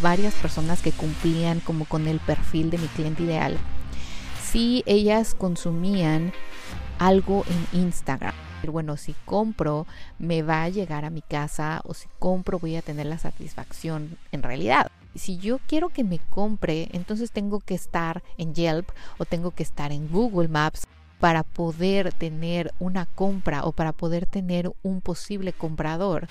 varias personas que cumplían como con el perfil de mi cliente ideal. Si ellas consumían algo en Instagram, bueno, si compro me va a llegar a mi casa o si compro voy a tener la satisfacción en realidad. Si yo quiero que me compre, entonces tengo que estar en Yelp o tengo que estar en Google Maps para poder tener una compra o para poder tener un posible comprador.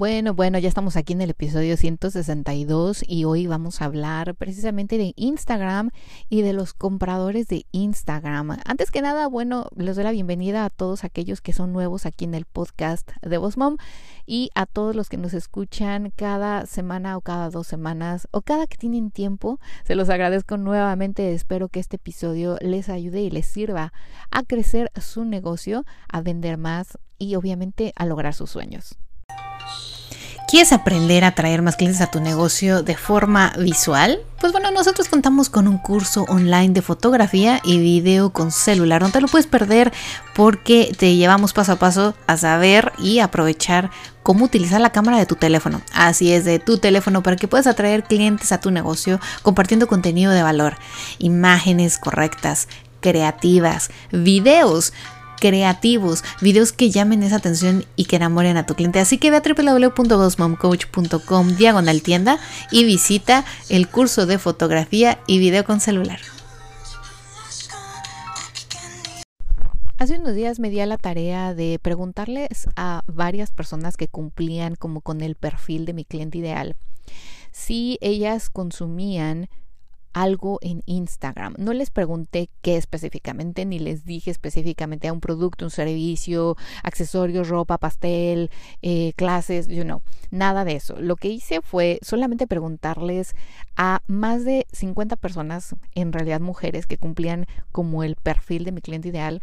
Bueno, bueno, ya estamos aquí en el episodio 162 y hoy vamos a hablar precisamente de Instagram y de los compradores de Instagram. Antes que nada, bueno, les doy la bienvenida a todos aquellos que son nuevos aquí en el podcast de Boss Mom y a todos los que nos escuchan cada semana o cada dos semanas o cada que tienen tiempo. Se los agradezco nuevamente. Espero que este episodio les ayude y les sirva a crecer su negocio, a vender más y obviamente a lograr sus sueños. ¿Quieres aprender a traer más clientes a tu negocio de forma visual? Pues bueno, nosotros contamos con un curso online de fotografía y video con celular. No te lo puedes perder porque te llevamos paso a paso a saber y aprovechar cómo utilizar la cámara de tu teléfono. Así es, de tu teléfono para que puedas atraer clientes a tu negocio compartiendo contenido de valor, imágenes correctas, creativas, videos creativos, videos que llamen esa atención y que enamoren a tu cliente. Así que ve a www.bossmomcoach.com diagonal tienda y visita el curso de fotografía y video con celular. Hace unos días me di a la tarea de preguntarles a varias personas que cumplían como con el perfil de mi cliente ideal si ellas consumían algo en Instagram. No les pregunté qué específicamente, ni les dije específicamente a un producto, un servicio, accesorios, ropa, pastel, eh, clases, you know, nada de eso. Lo que hice fue solamente preguntarles a más de 50 personas, en realidad mujeres, que cumplían como el perfil de mi cliente ideal.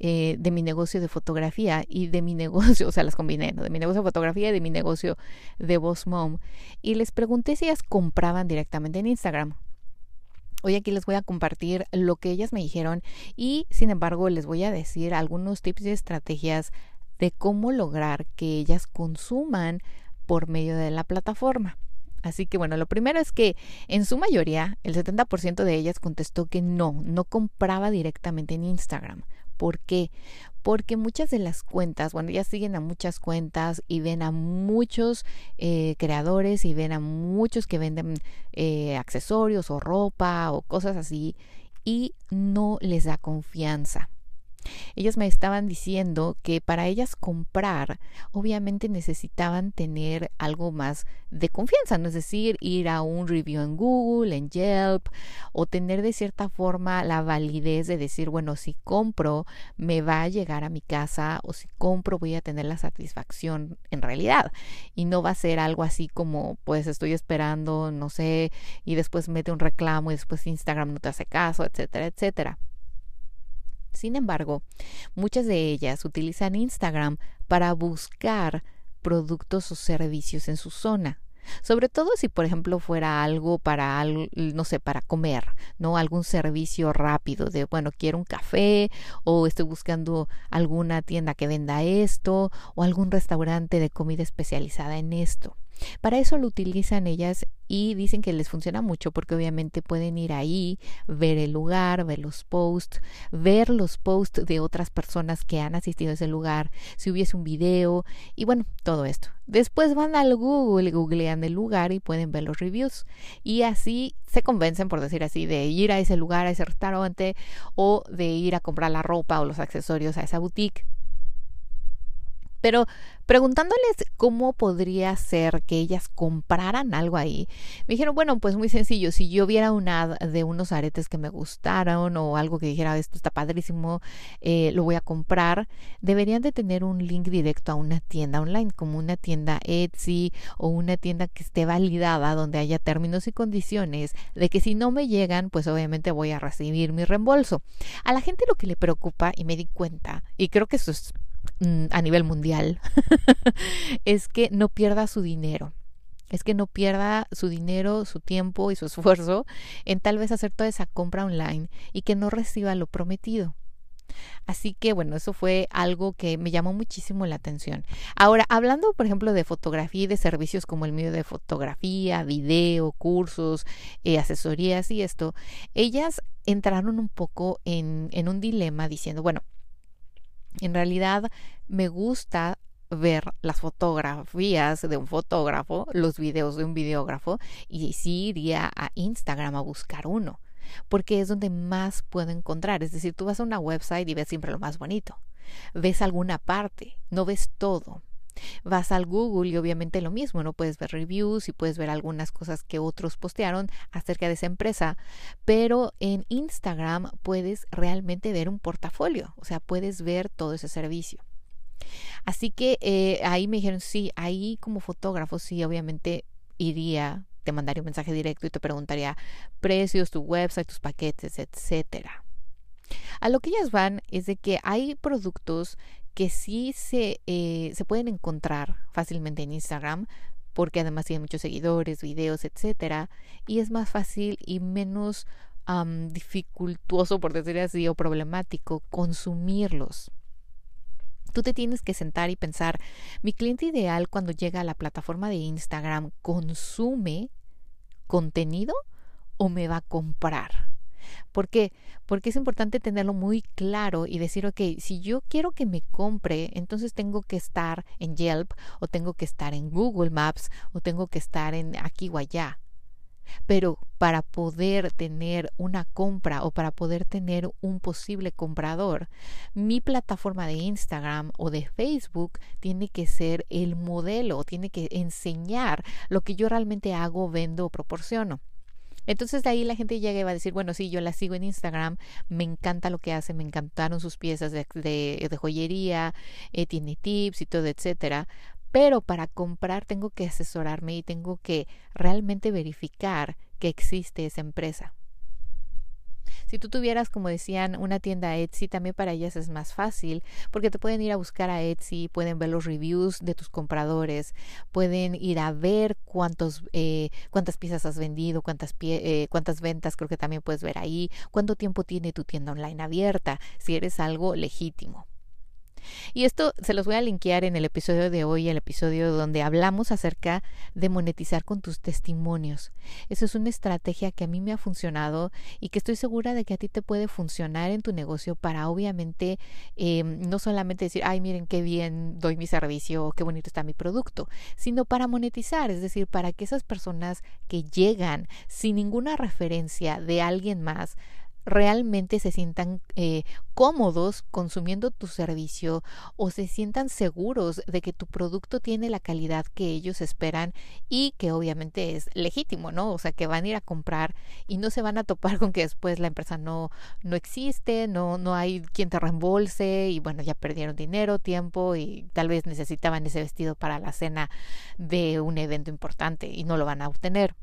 Eh, de mi negocio de fotografía y de mi negocio, o sea, las combiné, de mi negocio de fotografía y de mi negocio de Boss Mom. Y les pregunté si ellas compraban directamente en Instagram. Hoy aquí les voy a compartir lo que ellas me dijeron y sin embargo les voy a decir algunos tips y estrategias de cómo lograr que ellas consuman por medio de la plataforma. Así que bueno, lo primero es que en su mayoría, el 70% de ellas contestó que no, no compraba directamente en Instagram. ¿Por qué? Porque muchas de las cuentas, bueno, ya siguen a muchas cuentas y ven a muchos eh, creadores y ven a muchos que venden eh, accesorios o ropa o cosas así y no les da confianza. Ellas me estaban diciendo que para ellas comprar, obviamente necesitaban tener algo más de confianza, ¿no? es decir, ir a un review en Google, en Yelp, o tener de cierta forma la validez de decir, bueno, si compro, me va a llegar a mi casa, o si compro, voy a tener la satisfacción en realidad. Y no va a ser algo así como, pues estoy esperando, no sé, y después mete un reclamo y después Instagram no te hace caso, etcétera, etcétera. Sin embargo, muchas de ellas utilizan Instagram para buscar productos o servicios en su zona. Sobre todo si, por ejemplo, fuera algo para, no sé, para comer, ¿no? Algún servicio rápido de, bueno, quiero un café o estoy buscando alguna tienda que venda esto o algún restaurante de comida especializada en esto. Para eso lo utilizan ellas y dicen que les funciona mucho porque obviamente pueden ir ahí, ver el lugar, ver los posts, ver los posts de otras personas que han asistido a ese lugar, si hubiese un video y bueno, todo esto. Después van al Google, googlean el lugar y pueden ver los reviews y así se convencen, por decir así, de ir a ese lugar, a ese restaurante o de ir a comprar la ropa o los accesorios a esa boutique. Pero preguntándoles cómo podría ser que ellas compraran algo ahí, me dijeron, bueno, pues muy sencillo, si yo viera una de unos aretes que me gustaron o algo que dijera, esto está padrísimo, eh, lo voy a comprar, deberían de tener un link directo a una tienda online, como una tienda Etsy o una tienda que esté validada, donde haya términos y condiciones de que si no me llegan, pues obviamente voy a recibir mi reembolso. A la gente lo que le preocupa, y me di cuenta, y creo que eso es a nivel mundial es que no pierda su dinero. Es que no pierda su dinero, su tiempo y su esfuerzo en tal vez hacer toda esa compra online y que no reciba lo prometido. Así que bueno, eso fue algo que me llamó muchísimo la atención. Ahora, hablando por ejemplo de fotografía y de servicios como el mío de fotografía, video, cursos, eh, asesorías y esto, ellas entraron un poco en, en un dilema diciendo, bueno, en realidad me gusta ver las fotografías de un fotógrafo, los videos de un videógrafo y sí iría a Instagram a buscar uno porque es donde más puedo encontrar. Es decir, tú vas a una website y ves siempre lo más bonito. Ves alguna parte, no ves todo. Vas al Google y obviamente lo mismo, ¿no? Puedes ver reviews y puedes ver algunas cosas que otros postearon acerca de esa empresa, pero en Instagram puedes realmente ver un portafolio, o sea, puedes ver todo ese servicio. Así que eh, ahí me dijeron, sí, ahí como fotógrafo, sí, obviamente iría te mandaría un mensaje directo y te preguntaría precios, tu website, tus paquetes, etcétera. A lo que ellas van es de que hay productos que sí se, eh, se pueden encontrar fácilmente en Instagram, porque además tienen muchos seguidores, videos, etcétera, y es más fácil y menos dificultuoso, por decir así, o problemático consumirlos. Tú te tienes que sentar y pensar, mi cliente ideal cuando llega a la plataforma de Instagram consume contenido o me va a comprar. ¿Por qué? Porque es importante tenerlo muy claro y decir, ok, si yo quiero que me compre, entonces tengo que estar en Yelp o tengo que estar en Google Maps o tengo que estar en aquí o allá. Pero para poder tener una compra o para poder tener un posible comprador, mi plataforma de Instagram o de Facebook tiene que ser el modelo, tiene que enseñar lo que yo realmente hago, vendo o proporciono. Entonces de ahí la gente llega y va a decir, bueno, sí, yo la sigo en Instagram, me encanta lo que hace, me encantaron sus piezas de, joyería, eh, tiene tips y todo, etcétera pero para comprar tengo que asesorarme y tengo que realmente verificar que existe esa empresa. Si tú tuvieras, como decían, una tienda Etsy, también para ellas es más fácil porque te pueden ir a buscar a Etsy, pueden ver los reviews de tus compradores, pueden ir a ver cuántos, eh, cuántas piezas has vendido, cuántas, eh, cuántas ventas creo que también puedes ver ahí, cuánto tiempo tiene tu tienda online abierta, si eres algo legítimo. Y esto se los voy a linkear en el episodio de hoy, el episodio donde hablamos acerca de monetizar con tus testimonios. Eso es una estrategia que a mí me ha funcionado y que estoy segura de que a ti te puede funcionar en tu negocio para obviamente em, no solamente decir, ay, miren qué bien doy mi servicio, qué bonito está mi producto, sino para monetizar, es decir, para que esas personas que llegan sin ninguna referencia de alguien más, realmente se sientan eh, cómodos consumiendo tu servicio o se sientan seguros de que tu producto tiene la calidad que ellos esperan y que obviamente es legítimo, ¿no? O sea, que van a ir a comprar y no se van a topar con que después la empresa no, no existe, no, no hay quien te reembolse y bueno, ya perdieron dinero, tiempo y tal vez necesitaban ese vestido para la cena de un evento importante y no lo van a obtener.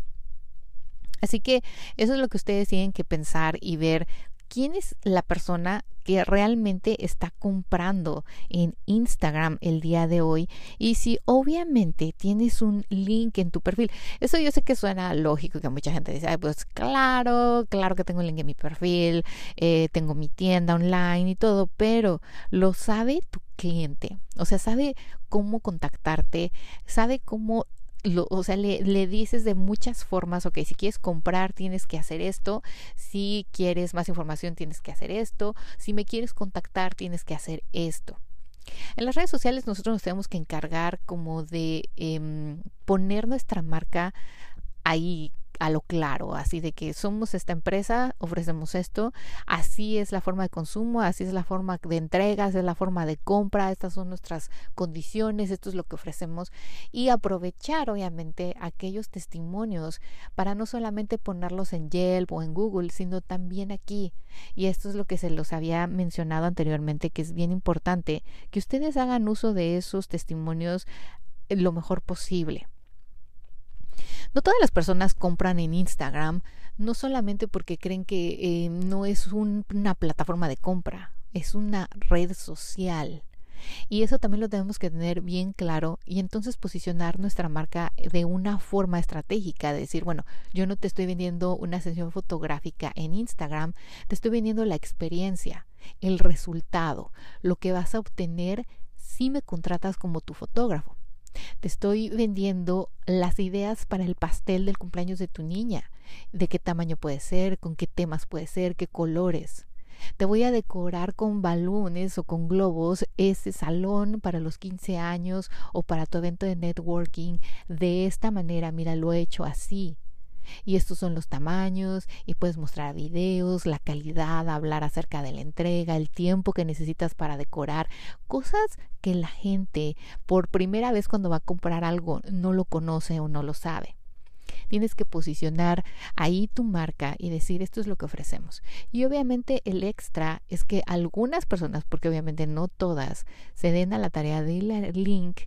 Así que eso es lo que ustedes tienen que pensar y ver quién es la persona que realmente está comprando en Instagram el día de hoy y si obviamente tienes un link en tu perfil. Eso yo sé que suena lógico que mucha gente dice, pues claro, claro que tengo un link en mi perfil, eh, tengo mi tienda online y todo, pero lo sabe tu cliente, o sea, sabe cómo contactarte, sabe cómo o sea, le, le, dices de muchas formas, ok, si quieres comprar tienes que hacer esto, si quieres más información tienes que hacer esto, si me quieres contactar tienes que hacer esto. En las redes sociales nosotros nos tenemos que encargar como de em, poner nuestra marca ahí a lo claro, así de que somos esta empresa, ofrecemos esto, así es la forma de consumo, así es la forma de entrega, así es la forma de compra, estas son nuestras condiciones, esto es lo que ofrecemos y aprovechar obviamente aquellos testimonios para no solamente ponerlos en Yelp o en Google, sino también aquí. Y esto es lo que se los había mencionado anteriormente, que es bien importante, que ustedes hagan uso de esos testimonios lo mejor posible. No todas las personas compran en Instagram, no solamente porque creen que eh, no es una plataforma de compra, es una red social. Y eso también lo tenemos que tener bien claro y entonces posicionar nuestra marca de una forma estratégica, de decir, bueno, yo no te estoy vendiendo una sesión fotográfica en Instagram, te estoy vendiendo la experiencia. el resultado, lo que vas a obtener si me contratas como tu fotógrafo. Te estoy vendiendo las ideas para el pastel del cumpleaños de tu niña, de qué tamaño puede ser, con qué temas puede ser, qué colores. Te voy a decorar con balones o con globos ese salón para los 15 años o para tu evento de networking de esta manera. Mira, lo he hecho así. Y estos son los tamaños y puedes mostrar videos, la calidad, hablar acerca de la entrega, el tiempo que necesitas para decorar, cosas que la gente por primera vez cuando va a comprar algo no lo conoce o no lo sabe. Tienes que posicionar ahí tu marca y decir esto es lo que ofrecemos. Y obviamente el extra es que algunas personas, porque obviamente no todas, se den a la tarea de ir al link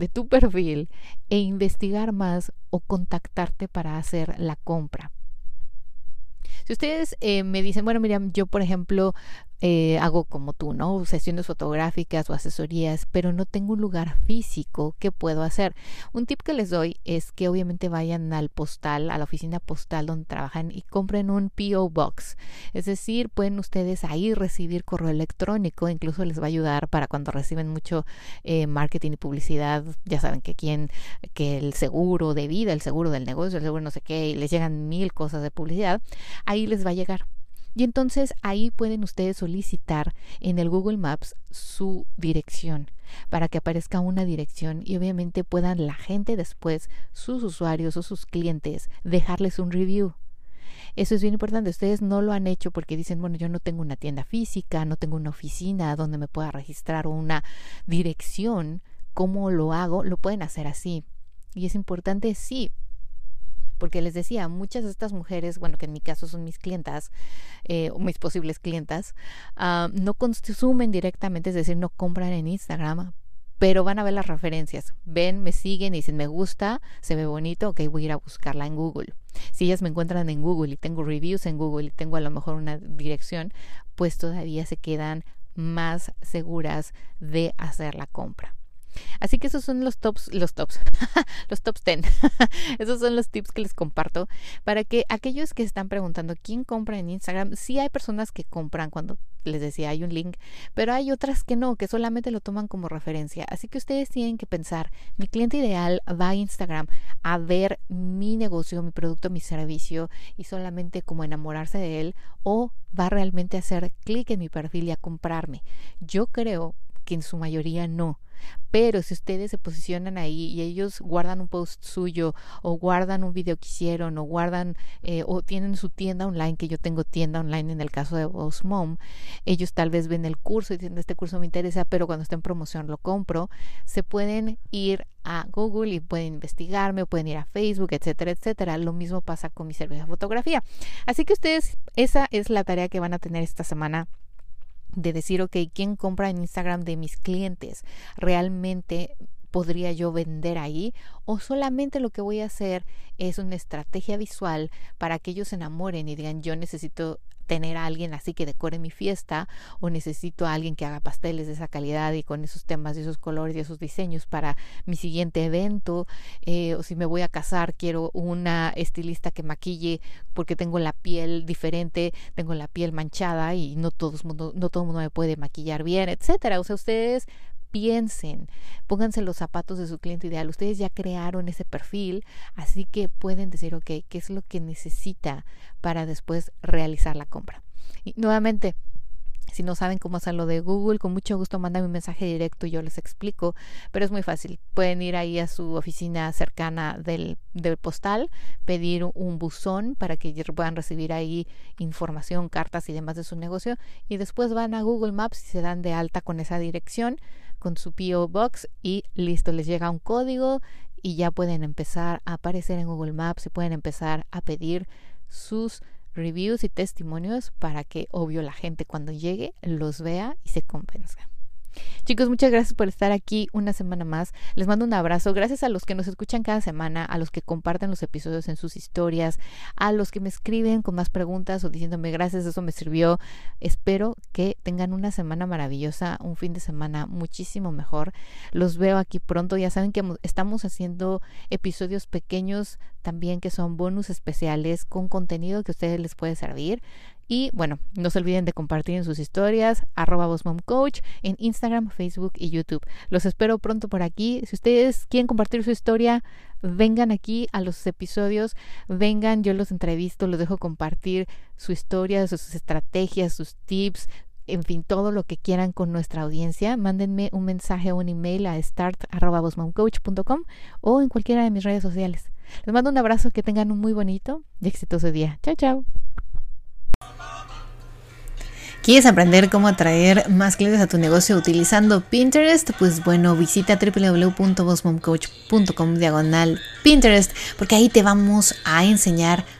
de tu perfil e investigar más o contactarte para hacer la compra. Si ustedes eh, me dicen, bueno, Miriam, yo por ejemplo eh, hago como tú, ¿no? Sesiones fotográficas o asesorías, pero no tengo un lugar físico que puedo hacer. Un tip que les doy es que obviamente vayan al postal, a la oficina postal donde trabajan y compren un PO Box. Es decir, pueden ustedes ahí recibir correo electrónico, incluso les va a ayudar para cuando reciben mucho eh, marketing y publicidad, ya saben que quien, que el seguro de vida, el seguro del negocio, el seguro no sé qué, y les llegan mil cosas de publicidad, ahí les va a llegar y entonces ahí pueden ustedes solicitar en el Google Maps su dirección para que aparezca una dirección y obviamente puedan la gente después, sus usuarios o sus clientes, dejarles un review. Eso es bien importante. Ustedes no lo han hecho porque dicen, bueno, yo no tengo una tienda física, no tengo una oficina donde me pueda registrar o una dirección. ¿Cómo lo hago? Lo pueden hacer así. Y es importante, sí, porque les decía, muchas de estas mujeres, bueno, que en mi caso son mis clientas eh, o mis posibles clientas, ah, no consumen directamente, es decir, no compran en Instagram, pero van a ver las referencias. Ven, me siguen y dicen, me gusta, se ve bonito, ok, voy a ir a buscarla en Google. Si ellas me encuentran en Google y tengo reviews en Google y tengo a lo mejor una dirección, pues todavía se quedan más seguras de hacer la compra. Así que esos son los tops, los tops, los tops 10. esos son los tips que les comparto para que aquellos que están preguntando quién compra en Instagram, sí hay personas que compran cuando les decía hay un link, pero hay otras que no, que solamente lo toman como referencia. Así que ustedes tienen que pensar, mi cliente ideal va a Instagram a ver mi negocio, mi producto, mi servicio y solamente como enamorarse de él o va realmente a hacer clic en mi perfil y a comprarme. Yo creo que en su mayoría no pero si ustedes se posicionan ahí y ellos guardan un post suyo o guardan un video que hicieron o guardan eh, o tienen su tienda online, que yo tengo tienda online en el caso de Boss Mom, ellos tal vez ven el curso y dicen, este curso me interesa, pero cuando está en promoción lo compro, se pueden ir a Google y pueden investigarme pueden ir a Facebook, etcétera, etcétera. Lo mismo pasa con mi servicio de fotografía. Así que ustedes, esa es la tarea que van a tener esta semana de decir, ok, ¿quién compra en Instagram de mis clientes? ¿Realmente podría yo vender ahí? ¿O solamente lo que voy a hacer es una estrategia visual para que ellos se enamoren y digan, yo necesito tener a alguien así que decore mi fiesta o necesito a alguien que haga pasteles de esa calidad y con esos temas y esos colores y esos diseños para mi siguiente evento eh, o si me voy a casar quiero una estilista que maquille porque tengo la piel diferente tengo la piel manchada y no todo el mundo no todo mundo me puede maquillar bien etcétera. O sea ustedes piensen, pónganse los zapatos de su cliente ideal. Ustedes ya crearon ese perfil, así que pueden decir, ok, ¿qué es lo que necesita para después realizar la compra? Y nuevamente, si no saben cómo hacerlo de Google, con mucho gusto manda un mensaje directo y yo les explico, pero es muy fácil. Pueden ir ahí a su oficina cercana del, del postal, pedir un buzón para que puedan recibir ahí información, cartas y demás de su negocio y después van a Google Maps y se dan de alta con esa dirección con su PO Box y listo, les llega un código y ya pueden empezar a aparecer en Google Maps y pueden empezar a pedir sus reviews y testimonios para que obvio la gente cuando llegue los vea y se convenza. Chicos, muchas gracias por estar aquí una semana más. Les mando un abrazo. Gracias a los que nos escuchan cada semana, a los que comparten los episodios en sus historias, a los que me escriben con más preguntas o diciéndome gracias, eso me sirvió. Espero que tengan una semana maravillosa, un fin de semana muchísimo mejor. Los veo aquí pronto. Ya saben que estamos haciendo episodios pequeños también que son bonus especiales con contenido que a ustedes les puede servir Y bueno, no se olviden de compartir en sus historias, arroba Coach, en Instagram, Facebook y YouTube. Los espero pronto por aquí. Si ustedes quieren compartir su historia, vengan aquí a los episodios, vengan, yo los entrevisto, los dejo compartir su historia, sus estrategias, sus tips, en fin, todo lo que quieran con nuestra audiencia, mándenme un mensaje o un email a start.com o en cualquiera de mis redes sociales. Les mando un abrazo, que tengan un muy bonito y exitoso día. Chao, chao. ¿Quieres aprender cómo atraer más clientes a tu negocio utilizando Pinterest? Pues bueno, visita www.bossmomcoach.com diagonal Pinterest porque ahí te vamos a enseñar